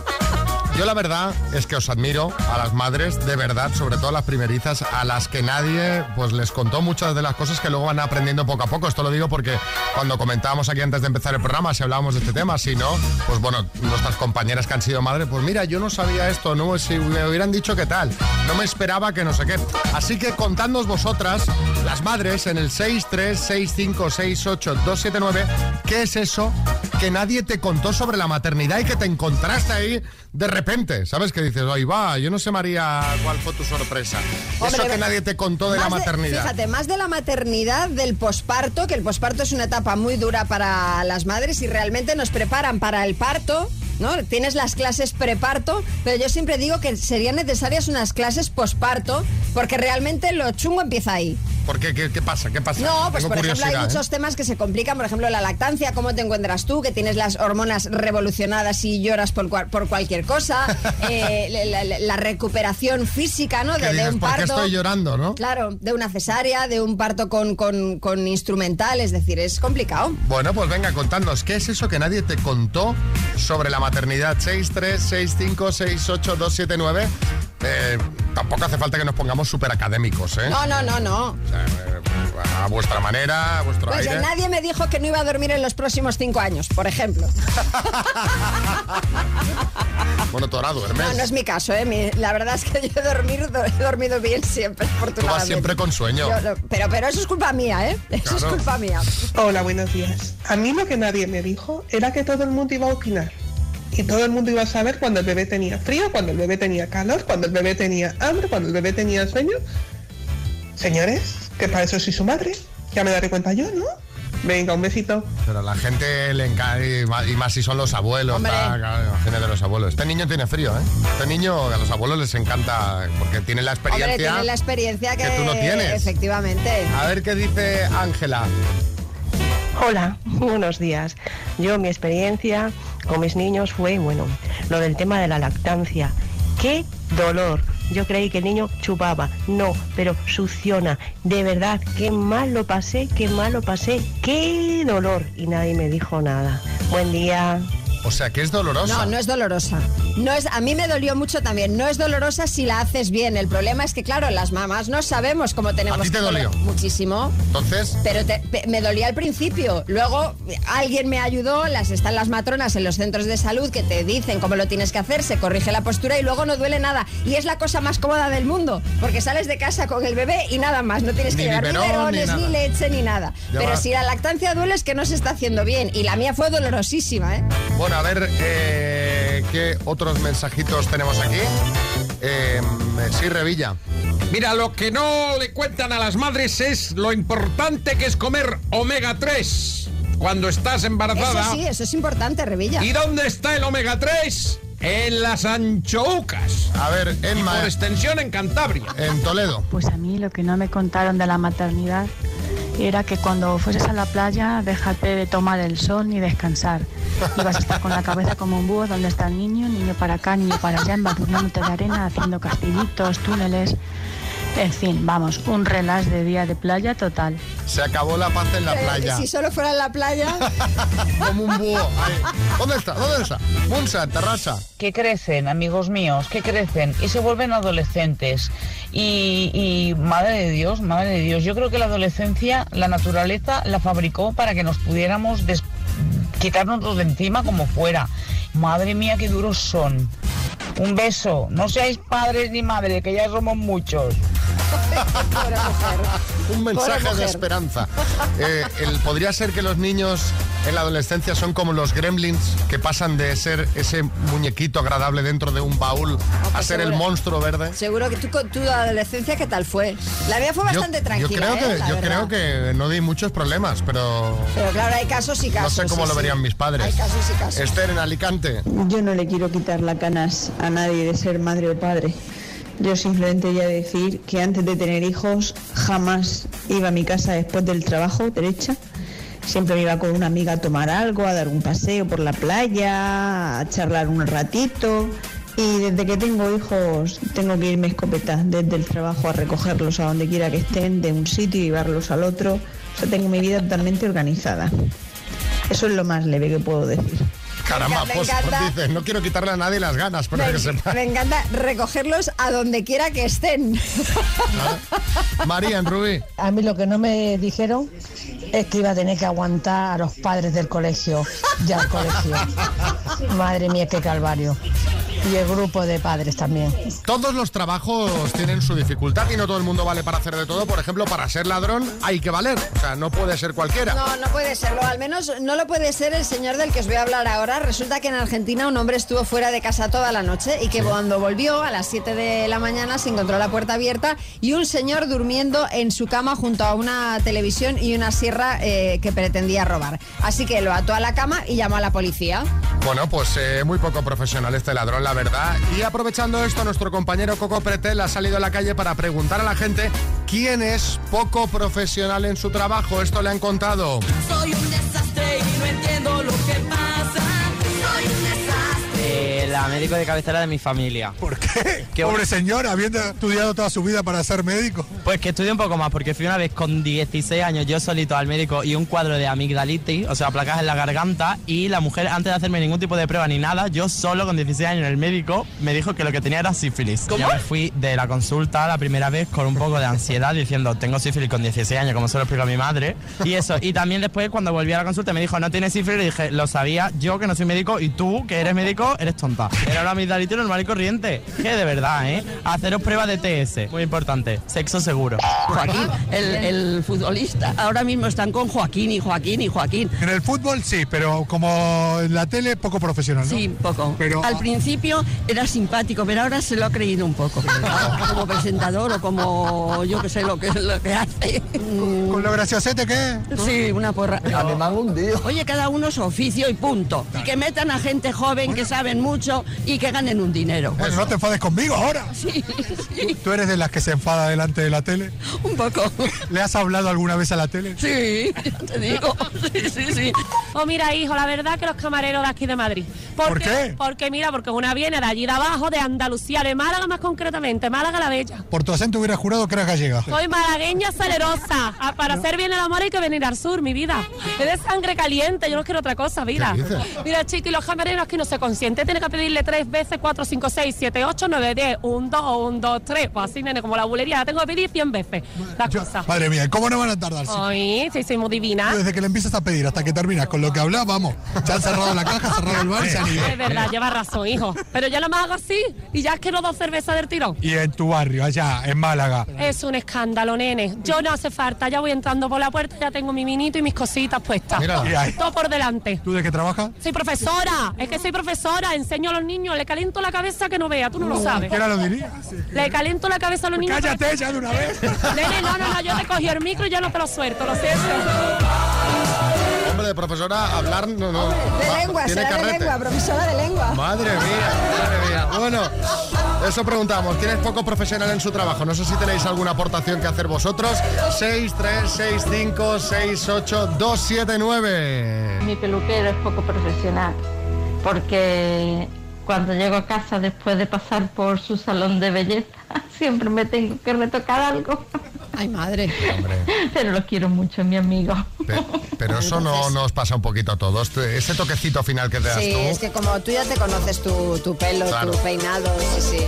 yo la verdad es que os admiro a las madres, de verdad, sobre todo las primerizas, a las que nadie pues les contó muchas de las cosas que luego van aprendiendo poco a poco. Esto lo digo porque cuando comentábamos aquí antes de empezar el programa, si hablábamos de este tema, si no, pues bueno, nuestras compañeras que han sido madres, pues mira, yo no sabía esto, no, si me hubieran dicho qué tal, no me esperaba que no sé qué. Así que contadnos vosotras, las madres, en el 636568279, ¿qué es eso que nadie te contó sobre la maternidad y que te encontraste ahí de repente? ¿Sabes? Que dices, ahí va, yo no sé María cuál fue tu sorpresa. eso que nadie te contó de la maternidad.
fíjate, más de la maternidad, del posparto, que el posparto es una etapa muy dura para las madres y realmente nos preparan para el parto. ¿No? Tienes las clases preparto, pero yo siempre digo que serían necesarias unas clases posparto, porque realmente lo chungo empieza ahí.
¿Por qué? ¿Qué, qué pasa? ¿Qué pasa?
No, pues
Tengo
por ejemplo hay
¿eh?
muchos temas que se complican, por ejemplo la lactancia, cómo te encuentras tú, que tienes las hormonas revolucionadas y lloras por, por cualquier cosa, [LAUGHS] eh, la, la- la recuperación física, ¿no?
¿Qué
De, un
¿Por qué
parto.
estoy llorando, no?
Claro, de una cesárea, de un parto con, con- con instrumental, es decir, es complicado.
Bueno, pues venga, contadnos, ¿qué es eso que nadie te contó sobre la maternidad? 636568279. Eh, tampoco hace falta que nos pongamos súper académicos, ¿eh?
No, no, no, no.
O sea, eh, a vuestra manera, a vuestro
Pues
aire.
nadie me dijo que no iba a dormir en los próximos cinco años, por ejemplo. [LAUGHS]
Bueno, tú ahora duermes.
No, no es mi caso, ¿eh? Mi- la verdad es que yo he dormido, he dormido bien siempre,
Tú
afortunadamente.
vas siempre con sueño.
Yo pero, pero eso es culpa mía, ¿eh? Eso es culpa mía.
Hola, buenos días. A mí lo que nadie me dijo era que todo el mundo iba a opinar. Y todo el mundo iba a saber cuando el bebé tenía frío, cuando el bebé tenía calor, cuando el bebé tenía hambre, cuando el bebé tenía sueño. Señores, que para eso soy su madre. Ya me daré cuenta yo, ¿no? Venga, un besito.
Pero a la gente le encanta, y más, si son los abuelos,
Hombre.
imagínate los abuelos. Este niño tiene frío, ¿eh? Este niño a los abuelos les encanta porque tiene la
Hombre,
experiencia.
tiene la experiencia que,
que tú no tienes.
Efectivamente.
A ver qué dice Ángela.
Hola, [LAUGHS] buenos días. Yo mi experiencia con mis niños fue, bueno, lo del tema de la lactancia. ¡Qué dolor! Yo creí que el niño chupaba. No, pero succiona. De verdad, qué mal lo pasé, qué mal lo pasé. ¡Qué dolor! Y nadie me dijo nada. Buen día.
O sea, que es dolorosa.
No, no es dolorosa. No es, a mí me dolió mucho también. No es dolorosa si la haces bien. El problema es que, claro, las mamás no sabemos cómo tenemos
¿A ti te dolió?
Muchísimo.
Entonces,
Pero te- me dolía al principio. Luego alguien me ayudó, las están las matronas en los centros de salud que te dicen cómo lo tienes que hacer, se corrige la postura y luego no duele nada. Y es la cosa más cómoda del mundo, porque sales de casa con el bebé y nada más. No tienes que
Ni
llevar ni
ni
biberones, ni,
nada.
leche, ni nada.
Ya
Pero
va.
si la lactancia duele es que no se está haciendo bien. Y la mía fue dolorosísima, ¿eh?
bueno, a ver eh, qué otros mensajitos tenemos aquí. Eh, sí, Revilla.
Mira, lo que no le cuentan a las madres es lo importante que es comer omega 3 cuando estás embarazada.
Eso sí, eso es importante, Revilla.
¿Y dónde está el omega 3? En las anchoucas.
A ver, en
Y por extensión en Cantabria.
En Toledo.
Pues a mí lo que no me contaron de la maternidad era que cuando fueses a la playa déjate de tomar el sol ni descansar. Y vas a estar con la cabeza como un búho donde está el niño, niño para acá, niño para allá, embadurnándote de arena, haciendo castillitos, túneles. En fin, vamos, un relax de día de playa total.
Se acabó la paz en la
Eh,
playa.
Si solo fuera en la playa. [LAUGHS]
Como un búho. Ahí. ¿Dónde está? ¿Dónde está? Munsa, terraza.
que crecen, amigos míos, que crecen y se vuelven adolescentes. Y, y, madre de Dios, madre de Dios, yo creo que la adolescencia, la naturaleza la fabricó para que nos pudiéramos des- quitarnos de encima como fuera. Madre mía, qué duros son. Un beso, no seáis padres ni madres, que ya somos muchos.
Un mensaje
mujer.
de esperanza. Eh, el- podría ser que los niños en la adolescencia son como los gremlins que pasan de ser ese muñequito agradable dentro de un baúl a ser el
seguro.
monstruo verde.
Seguro que tú con tu adolescencia, ¿qué tal fue? La mía fue bastante
yo
tranquila.
creo
¿eh?
que yo
verdad.
creo que no di muchos problemas, pero
Pero claro, hay casos y
no
casos.
sé cómo
sí,
lo
sí.
verían mis padres.
Hay casos y casos.
Esther en Alicante.
Yo no le quiero quitar la canas a nadie de ser madre o padre. Yo simplemente voy a decir que antes de tener hijos jamás iba a mi casa después del trabajo derecha. Siempre me iba con una amiga a tomar algo, a dar un paseo por la playa, a charlar un ratito. Y desde que tengo hijos tengo que irme escopeta desde el trabajo a recogerlos a donde quiera que estén, de un sitio y llevarlos al otro. O sea, tengo mi vida totalmente organizada. Eso es lo más leve que puedo decir.
Caramba,
me
pues
encanta.
dices, no quiero quitarle a nadie las ganas, pero que
Me,
sepa.
me encanta recogerlos a donde quiera que estén.
María en Rubí.
A mí lo que no me dijeron es que iba a tener que aguantar a los padres del colegio, ya al colegio. [LAUGHS] Madre mía, qué calvario. Y el grupo de padres también.
Todos los trabajos tienen su dificultad y no todo el mundo vale para hacer de todo. Por ejemplo, para ser ladrón hay que valer. O sea, no puede ser cualquiera.
No, no puede serlo. Al menos no lo puede ser el señor del que os voy a hablar ahora. Resulta que en Argentina un hombre estuvo fuera de casa toda la noche y que cuando volvió a las 7 de la mañana se encontró la puerta abierta y un señor durmiendo en su cama junto a una televisión y una sierra eh, que pretendía robar. Así que lo ató a la cama y llamó a la policía.
Bueno, pues eh, muy poco profesional este ladrón, la Y aprovechando esto, nuestro compañero Coco Pretel ha salido a la calle para preguntar a la gente quién es poco profesional en su trabajo. Esto le han contado.
Soy un desastre y no entiendo lo que pasa.
La
médico de cabecera de mi familia.
¿Por qué?
Que-
Pobre señora, habiendo estudiado toda su vida para ser médico.
Pues que estudié un poco más, porque fui una vez con 16 años yo solito al médico y un cuadro de amigdalitis, o sea, placas en la garganta, y la mujer, antes de hacerme ningún tipo de prueba ni nada, yo solo con 16 años en el médico, me dijo que lo que tenía era sífilis. Yo me fui de la consulta la primera vez con un poco de ansiedad, diciendo, tengo sífilis con 16 años, como se lo explico a mi madre, y eso. Y también después, cuando volví a la consulta, me dijo, no tienes sífilis, y dije, lo sabía yo que no soy médico, y tú, que eres médico, eres tonta. Era una amigdalitis normal y corriente. Que de verdad, ¿eh? Haceros pruebas de TS, muy importante. Sexo seguro.
Joaquín, el, el futbolista. Ahora mismo están con Joaquín y Joaquín y Joaquín.
En el fútbol sí, pero como en la tele poco profesional, ¿no?
Sí, poco.
Pero
Al principio era simpático, pero ahora se lo ha creído un poco. como presentador o como yo que sé lo que, lo que hace.
¿Con lo graciosete qué?
Sí, una porra.
A mí me han hundido.
Oye, cada uno su oficio y punto. Y que metan a gente joven que saben mucho y que ganen un dinero.
Bueno, no te enfades conmigo ahora.
Sí, sí,
¿Tú eres de las que se enfada delante de la tele?
un poco.
¿Le has hablado alguna vez a la tele?
Sí, te digo. Sí, sí, sí.
Oh, mira, hijo, la verdad que los camareros de aquí de Madrid.
¿Por qué?
Porque, mira, porque una viene de allí de abajo, de Andalucía, de Málaga más concretamente, Málaga la Bella.
Por tu acento hubiera jurado que eras gallega.
Soy malagueña salerosa. Ah, Para hacer bien el amor hay que venir al sur, mi vida. Es de sangre caliente, yo no quiero otra cosa, vida.
¿Qué dices?
Mira, chiqui, los camareros aquí no se consienten. Tiene que pedirle tres veces, cuatro, cinco, seis, siete, ocho, nueve, diez, un, dos, un, dos, tres. Pues así, nene, como la bulería. La tengo que pedir cien veces. La cosa.
Madre mía, ¿cómo no van a tardar? Sí.
Ay, sí, soy muy divina.
Desde que le empiezas a pedir hasta que terminas con lo que hablas, vamos. Ya han cerrado la caja, cerrado el bar y se han ido.
Es verdad, lleva razón, hijo. Pero yo no me hago así y ya es que no dos cervezas del tirón.
Y en tu barrio, allá, en Málaga.
Es un escándalo, nene. Yo no hace falta, ya voy entrando por la puerta, ya tengo mi vinito y mis cositas puestas. Todo por delante.
¿Tú de qué trabajas?
Soy profesora, es que soy profesora, enseño a los niños, le caliento la cabeza que no vea, tú no lo sabes.
¿Qué era lo diría?
Le caliento la cabeza a los niños.
Cállate ya de una vez.
Nene, no, no, no, yo te cogí el micro y ya no te lo suelto, lo siento.
Hombre, de profesora, hablar no, no.
De
va-
lengua,
tiene
será de
carrete.
lengua, profesora de lengua.
Madre mía, madre mía. Bueno, eso preguntamos. ¿Quién es poco profesional en su trabajo? No sé si tenéis alguna aportación que hacer vosotros. 6, 3, 6, 5, 6, 8, 2, 7, 9.
Mi peluquero es poco profesional porque cuando llego a casa después de pasar por su salón de belleza [LAUGHS] siempre me tengo que retocar algo.
Ay, madre.
Pero lo quiero mucho, mi amigo.
Pero eso no nos pasa un poquito a todos. Ese toquecito final que te das
Sí,
tú.
es que como tú ya te conoces tu, tu pelo,
Claro.
tu peinado, sí, sí.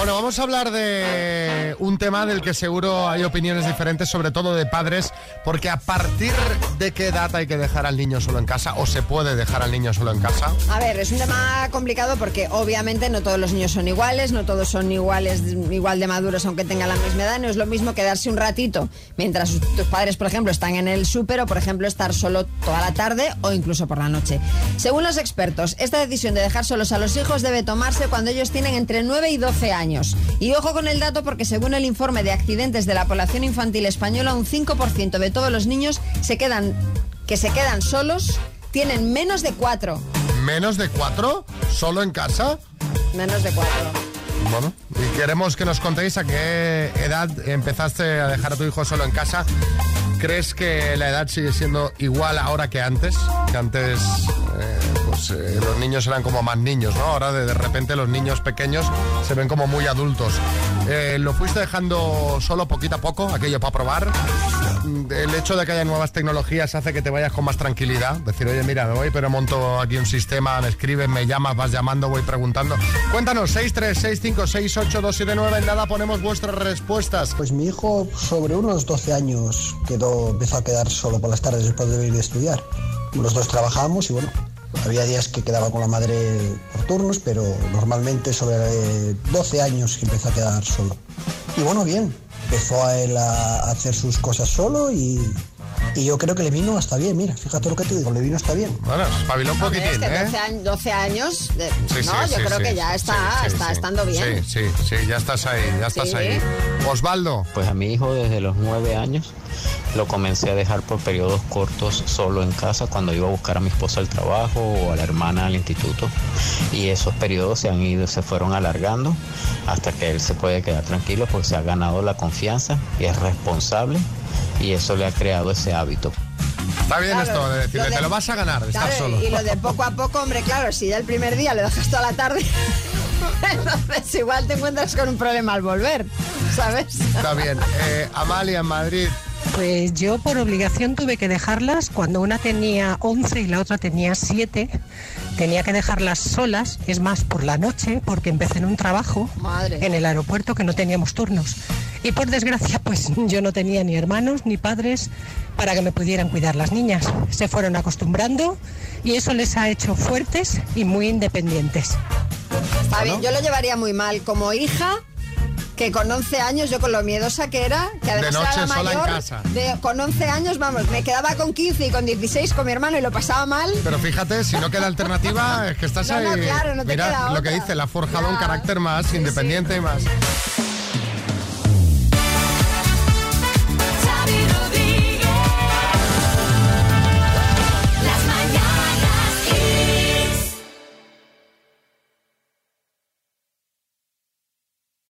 Bueno, vamos a hablar de un tema del que seguro hay opiniones diferentes, sobre todo de padres, porque a partir de qué edad hay que dejar al niño solo en casa o se puede dejar al niño solo en casa.
A ver, es un tema complicado porque obviamente no todos los niños son iguales, no todos son iguales, igual de maduros aunque tengan la misma edad. No es lo mismo quedarse un ratito mientras tus padres, por ejemplo, están en el súper o, por ejemplo, estar solo toda la tarde o incluso por la noche. Según los expertos, esta decisión de dejar solos a los hijos debe tomarse cuando ellos tienen entre 9 y 12 años. Y ojo con el dato porque según el informe de accidentes de la población infantil española, un 5% de todos los niños se quedan, que se quedan solos tienen menos de 4.
¿Menos de cuatro? ¿Solo en casa?
Menos de 4.
Bueno, y queremos que nos contéis a qué edad empezaste a dejar a tu hijo solo en casa. ¿Crees que la edad sigue siendo igual ahora que antes? Que antes eh, eh, los niños eran como más niños, ¿no? Ahora de, de repente los niños pequeños se ven como muy adultos. Eh, ¿Lo fuiste dejando solo poquito a poco, aquello para probar? Mm, El hecho de que haya nuevas tecnologías hace que te vayas con más tranquilidad. Decir, oye, mira, me voy, pero monto aquí un sistema, me escribes, me llamas, vas llamando, voy preguntando. Cuéntanos, 636568279, en nada ponemos vuestras respuestas.
Pues mi hijo, sobre unos 12 años, quedó, empezó a quedar solo por las tardes después de ir a estudiar. Los dos trabajábamos y bueno, había días que quedaba con la madre por turnos, pero normalmente sobre eh, 12 años que empezó a quedar solo. Y bueno, bien, empezó a él a hacer sus cosas solo y, y yo creo que le vino hasta bien, mira, fíjate lo que te digo, le vino hasta bien.
Bueno, espabiló un
Hombre, es
poquitín,
que
¿eh?
12 años, 12 años de-
Sí,
no,
sí,
yo
sí,
creo
sí,
que ya está, está
sí.
estando bien.
Sí, sí, sí, ya estás ahí, ya estás
Sí.
ahí. Osvaldo.
Pues a mi hijo desde los nueve años lo comencé a dejar por periodos cortos solo en casa cuando iba a buscar a mi esposa al trabajo o a la hermana al instituto. Y esos periodos se han ido, se fueron alargando hasta que él se puede quedar tranquilo porque se ha ganado la confianza y es responsable y eso le ha creado ese hábito.
Está bien
Claro,
esto de decirle,
lo de-
te lo vas a ganar, de estar solo.
Y lo de poco a poco, hombre, claro, si ya el primer día lo dejas toda la tarde, [LAUGHS] entonces igual te encuentras con un problema al volver, ¿sabes?
Está bien. Eh, Amalia en Madrid.
Pues yo por obligación tuve que dejarlas cuando una tenía 11 y la otra tenía 7. Tenía que dejarlas solas, es más, por la noche, porque empecé en un trabajo en el aeropuerto que no teníamos turnos. Y por desgracia, pues [LAUGHS] yo no tenía ni hermanos ni padres para que me pudieran cuidar las niñas. Se fueron acostumbrando y eso les ha hecho fuertes y muy independientes.
Está bien, yo lo llevaría muy mal como hija. Que con 11 años, yo con lo miedosa que era, que además
De
era la
noche sola en
mayor,
casa.
de- con 11 años, vamos, me quedaba con 15 y con 16 con mi hermano y lo pasaba mal.
Pero fíjate, si no queda alternativa, [LAUGHS] es que estás
No,
ahí.
no, claro, no te
Mira
queda
lo que
otra.
dice, le ha forjado un carácter más independiente y más.